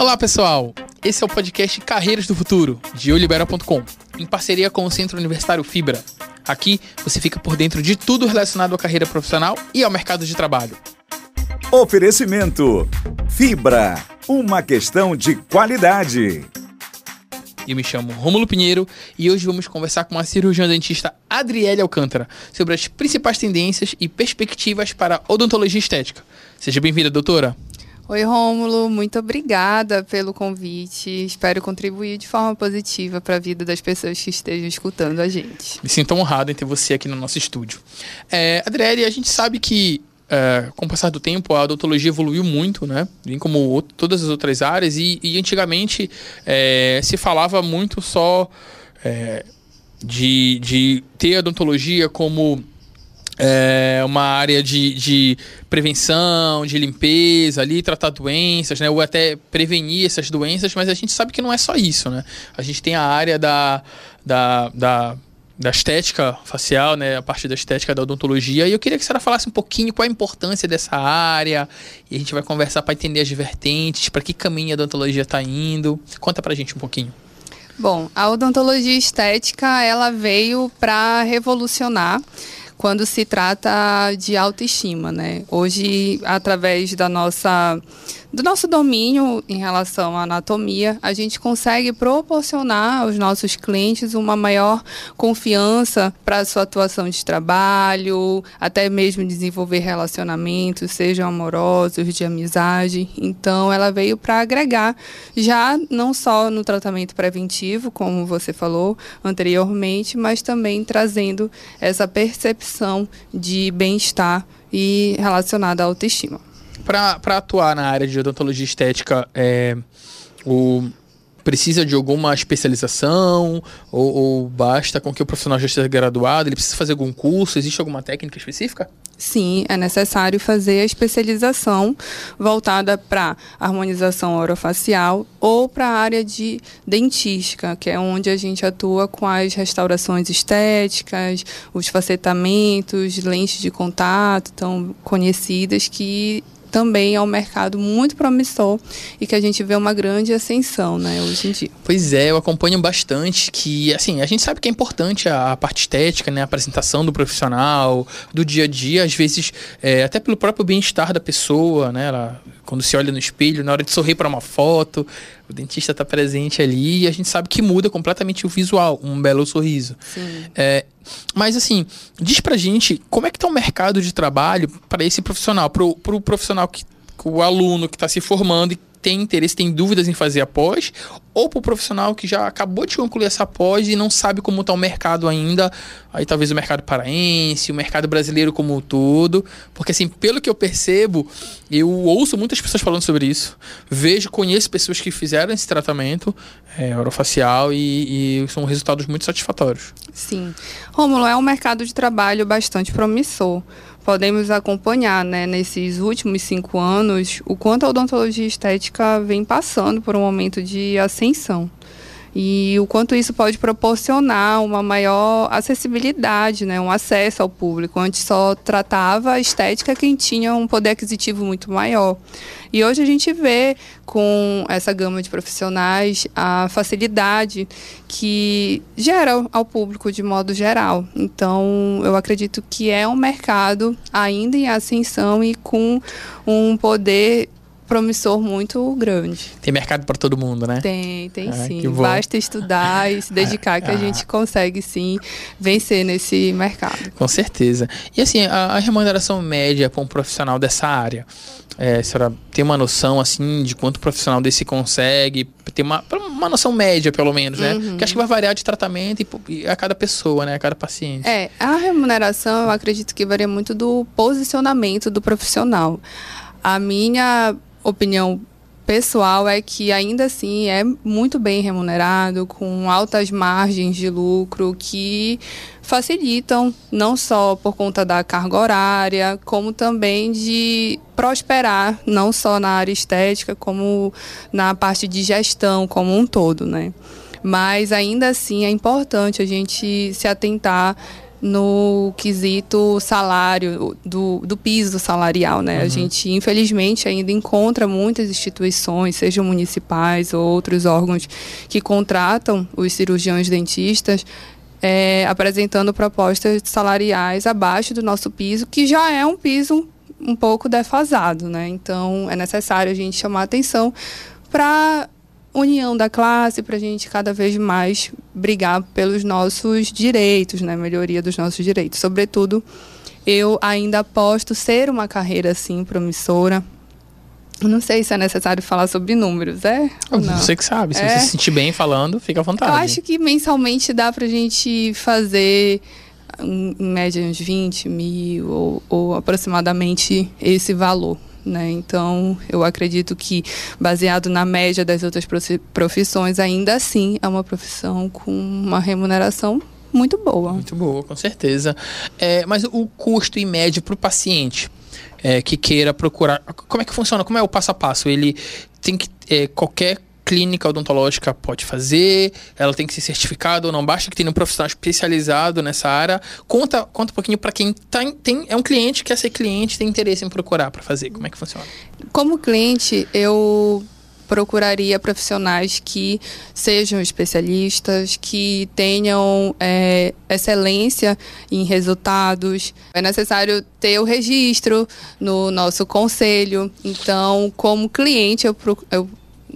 Olá, pessoal! Esse é o podcast Carreiras do Futuro, de olibera.com, em parceria com o Centro Universitário Fibra. Aqui você fica por dentro de tudo relacionado à carreira profissional e ao mercado de trabalho. Oferecimento: Fibra, uma questão de qualidade. Eu me chamo Rômulo Pinheiro e hoje vamos conversar com a cirurgiã dentista Adriele Alcântara sobre as principais tendências e perspectivas para a odontologia estética. Seja bem-vinda, doutora. Oi, Rômulo, muito obrigada pelo convite. Espero contribuir de forma positiva para a vida das pessoas que estejam escutando a gente. Me sinto honrado em ter você aqui no nosso estúdio. É, Adriele, a gente sabe que é, com o passar do tempo, a odontologia evoluiu muito, né? Bem como todas as outras áreas, e, e antigamente é, se falava muito só é, de, de ter a odontologia como é, uma área de, de prevenção, de limpeza ali, tratar doenças, né? Ou até prevenir essas doenças, mas a gente sabe que não é só isso, né? A gente tem a área da, da, da, da estética facial, né? A parte da estética da odontologia. E eu queria que a senhora falasse um pouquinho qual a importância dessa área. E a gente vai conversar para entender as vertentes, para que caminho a odontologia está indo. Conta pra gente um pouquinho. Bom, a odontologia estética, ela veio para revolucionar quando se trata de autoestima, né? Hoje, através da nossa do nosso domínio em relação à anatomia, a gente consegue proporcionar aos nossos clientes uma maior confiança para a sua atuação de trabalho, até mesmo desenvolver relacionamentos, sejam amorosos, de amizade. Então, ela veio para agregar, já não só no tratamento preventivo, como você falou anteriormente, mas também trazendo essa percepção de bem-estar e relacionada à autoestima para atuar na área de odontologia estética, é, o, precisa de alguma especialização ou, ou, basta com que o profissional já esteja graduado? Ele precisa fazer algum curso? Existe alguma técnica específica? Sim, é necessário fazer a especialização voltada para harmonização orofacial ou para a área de dentística, que é onde a gente atua com as restaurações estéticas, os facetamentos, lentes de contato tão conhecidas que também é um mercado muito promissor e que a gente vê uma grande ascensão, né, hoje em dia. Pois é, eu acompanho bastante que, assim, a gente sabe que é importante a, parte estética, né, a apresentação do profissional, do dia a dia, às vezes, é, até pelo próprio bem-estar da pessoa, né, ela, quando se olha no espelho, na hora de sorrir para uma foto, o dentista está presente ali e a gente sabe que muda completamente o visual, um belo sorriso. É, mas assim, diz pra gente como é que tá o mercado de trabalho para esse profissional, pro, pro profissional que o aluno que está se formando e tem interesse, tem dúvidas em fazer a pós, ou para o profissional que já acabou de concluir essa pós e não sabe como está o mercado ainda, aí talvez o mercado paraense, o mercado brasileiro como um todo, porque assim, pelo que eu percebo, eu ouço muitas pessoas falando sobre isso, vejo, conheço pessoas que fizeram esse tratamento é, orofacial e, e são resultados muito satisfatórios. Sim. Rômulo, é um mercado de trabalho bastante promissor podemos acompanhar, né, nesses últimos cinco anos, o quanto a odontologia estética vem passando por um momento de ascensão e o quanto isso pode proporcionar uma maior acessibilidade, né, um acesso ao público. Antes só tratava a estética quem tinha um poder aquisitivo muito maior. E hoje a gente vê com essa gama de profissionais a facilidade que gera ao público de modo geral. Então, eu acredito que é um mercado ainda em ascensão e com um poder promissor muito grande. Tem mercado para todo mundo, né? Tem, tem ah, sim. Basta estudar e se dedicar que a ah. gente consegue sim vencer nesse mercado. Com certeza. E assim, a, a remuneração média para um profissional dessa área, é, a senhora tem uma noção assim de quanto profissional desse consegue? Tem uma, uma noção média, pelo menos, né? Uhum. Que acho que vai variar de tratamento e, e a cada pessoa, né? A cada paciente. É, a remuneração eu acredito que varia muito do posicionamento do profissional. A minha opinião pessoal é que ainda assim é muito bem remunerado, com altas margens de lucro que facilitam não só por conta da carga horária, como também de prosperar não só na área estética, como na parte de gestão como um todo, né? Mas ainda assim é importante a gente se atentar no quesito salário, do, do piso salarial, né? Uhum. A gente, infelizmente, ainda encontra muitas instituições, sejam municipais ou outros órgãos, que contratam os cirurgiões dentistas é, apresentando propostas salariais abaixo do nosso piso, que já é um piso um pouco defasado, né? Então, é necessário a gente chamar atenção para união da classe para a gente cada vez mais brigar pelos nossos direitos, né? Melhoria dos nossos direitos. Sobretudo, eu ainda aposto ser uma carreira assim promissora. Não sei se é necessário falar sobre números, é? Você que sabe. Se é. você se sentir bem falando, fica à vontade. Eu acho que mensalmente dá para a gente fazer em média uns 20 mil ou, ou aproximadamente esse valor. Né? Então, eu acredito que, baseado na média das outras profissões, ainda assim é uma profissão com uma remuneração muito boa. Muito boa, com certeza. É, mas o custo em médio para o paciente é, que queira procurar. Como é que funciona? Como é o passo a passo? Ele tem que. É, qualquer clínica odontológica pode fazer, ela tem que ser certificada ou não, basta que tenha um profissional especializado nessa área. Conta, conta um pouquinho para quem tá, tem, é um cliente, quer ser cliente, tem interesse em procurar para fazer. Como é que funciona? Como cliente, eu procuraria profissionais que sejam especialistas, que tenham é, excelência em resultados. É necessário ter o registro no nosso conselho. Então, como cliente, eu, eu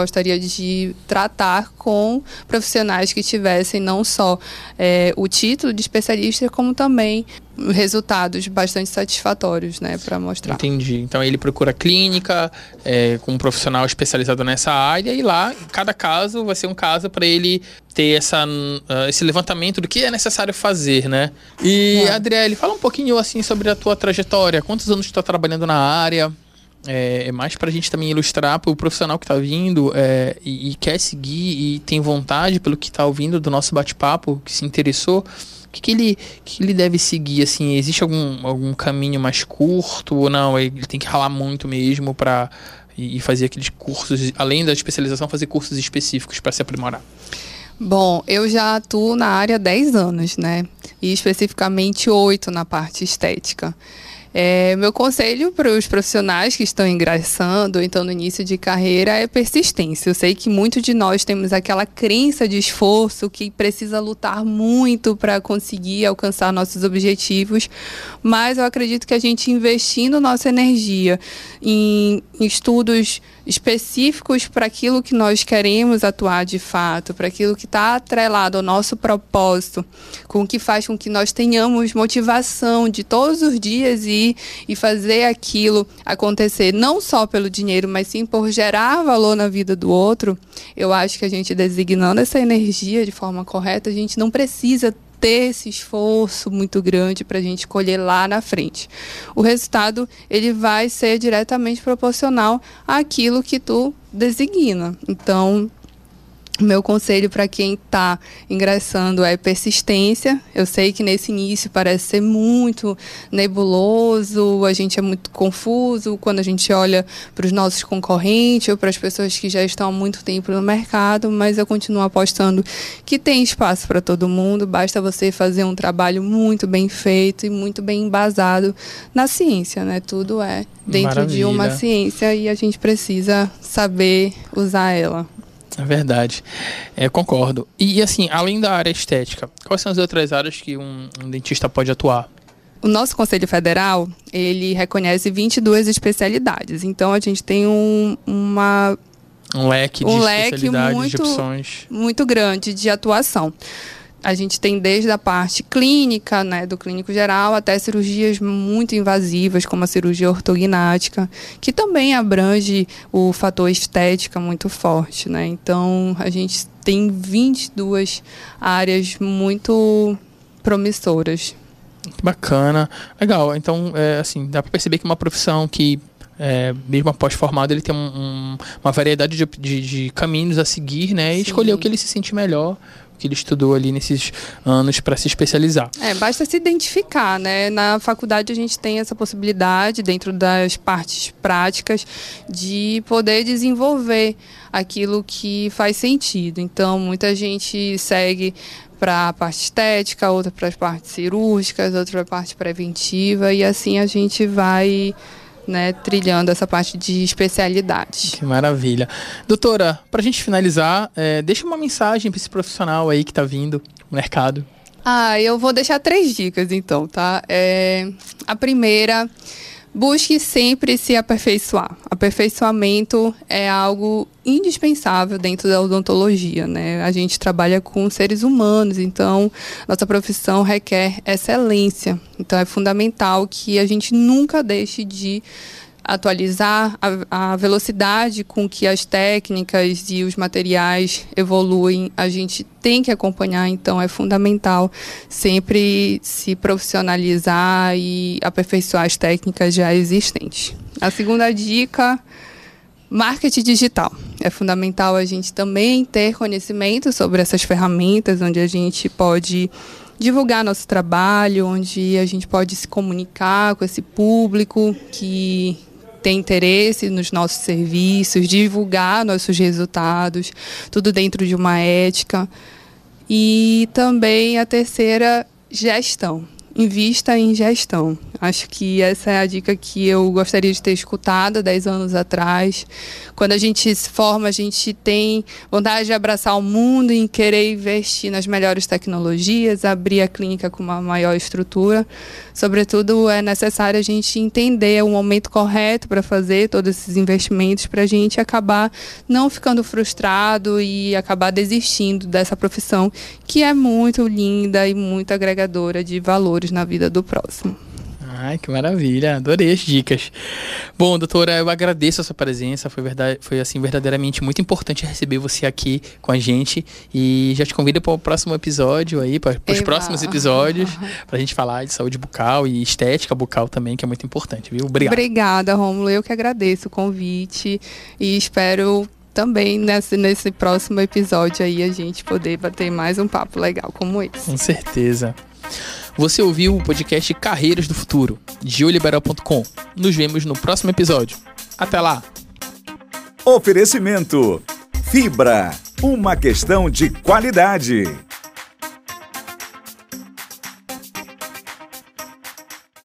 gostaria de tratar com profissionais que tivessem não só é, o título de especialista, como também resultados bastante satisfatórios, né, para mostrar. Entendi. Então ele procura clínica é, com um profissional especializado nessa área e lá cada caso vai ser um caso para ele ter essa, uh, esse levantamento do que é necessário fazer, né? E é. Adriele, fala um pouquinho assim sobre a tua trajetória. Quantos anos tu está trabalhando na área? É, é mais para a gente também ilustrar para o profissional que está vindo é, e, e, quer seguir e tem vontade pelo que está ouvindo do nosso bate-papo, que se interessou, o que, que, ele, que ele deve seguir? Assim, existe algum, algum caminho mais curto ou não? Ele tem que ralar muito mesmo para e, fazer aqueles cursos, além da especialização, fazer cursos específicos para se aprimorar? Bom, eu já atuo na área há 10 anos, né? E especificamente 8 na parte estética. É, meu conselho para os profissionais que estão ingressando, então no início de carreira, é persistência. Eu sei que muitos de nós temos aquela crença de esforço que precisa lutar muito para conseguir alcançar nossos objetivos, mas eu acredito que a gente investindo nossa energia em, em estudos específicos para aquilo que nós queremos atuar de fato, para aquilo que está atrelado ao nosso propósito, com o que faz com que nós tenhamos motivação de todos os dias ir e fazer aquilo acontecer, não só pelo dinheiro, mas sim por gerar valor na vida do outro. Eu acho que a gente designando essa energia de forma correta, a gente não precisa ter esse esforço muito grande para a gente colher lá na frente. O resultado ele vai ser diretamente proporcional àquilo que tu designa. Então, meu conselho para quem está ingressando é persistência. Eu sei que nesse início parece ser muito nebuloso, a gente é muito confuso quando a gente olha para os nossos concorrentes ou para as pessoas que já estão há muito tempo no mercado, mas eu continuo apostando que tem espaço para todo mundo, basta você fazer um trabalho muito bem feito e muito bem embasado na ciência, né? Tudo é dentro Maravilha. de uma ciência e a gente precisa saber usar ela. É verdade. É, concordo. E assim, além da área estética, quais são as outras áreas que um, um dentista pode atuar? O nosso Conselho Federal, ele reconhece 22 especialidades. Então, a gente tem um, uma... Um leque de um leque muito, de opções. Muito grande de atuação. A gente tem desde a parte clínica, né, do clínico geral, até cirurgias muito invasivas, como a cirurgia ortognática, que também abrange o fator estética muito forte, né? Então, a gente tem 22 áreas muito promissoras. Bacana. Legal. Então, é, assim, dá para perceber que é uma profissão que é, mesmo após formado, ele tem um, um, uma variedade de, de, de, caminhos a seguir, né? E Sim. escolher o que ele se sente melhor que ele estudou ali nesses anos para se especializar. É, basta se identificar, né? Na faculdade a gente tem essa possibilidade, dentro das partes práticas, de poder desenvolver aquilo que faz sentido. Então, muita gente segue para a parte estética, outra para as partes cirúrgicas, outra para a parte preventiva e assim a gente vai né, trilhando essa parte de especialidades. Que maravilha. Doutora, para a gente finalizar, é, deixa uma mensagem para esse profissional aí que está vindo no mercado. Ah, eu vou deixar três dicas então, tá? É, a primeira busque sempre se aperfeiçoar. Aperfeiçoamento é algo indispensável dentro da odontologia, né? A gente trabalha com seres humanos, então nossa profissão requer excelência. Então é fundamental que a gente nunca deixe de atualizar a, a, velocidade com que as técnicas e os materiais evoluem, a gente tem que acompanhar, então é fundamental sempre se profissionalizar e aperfeiçoar as técnicas já existentes. A segunda dica, marketing digital. É fundamental a gente também ter conhecimento sobre essas ferramentas, onde a gente pode divulgar nosso trabalho, onde a gente pode se comunicar com esse público que tem interesse nos nossos serviços, divulgar nossos resultados, tudo dentro de uma ética. E também a terceira, gestão invista em gestão. Acho que essa é a dica que eu gostaria de ter escutado 10 anos atrás. Quando a gente se forma, a gente tem vontade de abraçar o mundo e querer investir nas melhores tecnologias, abrir a clínica com uma maior estrutura. Sobretudo, é necessário a gente entender o momento correto para fazer todos esses investimentos para a gente acabar não ficando frustrado e acabar desistindo dessa profissão que é muito linda e muito agregadora de valores na vida do próximo. Ai, que maravilha, adorei as dicas. Bom, doutora, eu agradeço a sua presença, foi, verdade, foi assim, verdadeiramente muito importante receber você aqui com a gente e já te convido para o próximo episódio aí, para os próximos episódios, para a gente falar de saúde bucal e estética bucal também, que é muito importante, viu? Obrigado. Obrigada, Romulo, eu que agradeço o convite e espero também nesse, nesse próximo episódio aí a gente poder bater mais um papo legal como esse. Com certeza. Você ouviu o podcast Carreiras do Futuro, de oliberal.com. Nos vemos no próximo episódio. Até lá! Oferecimento: Fibra, uma questão de qualidade.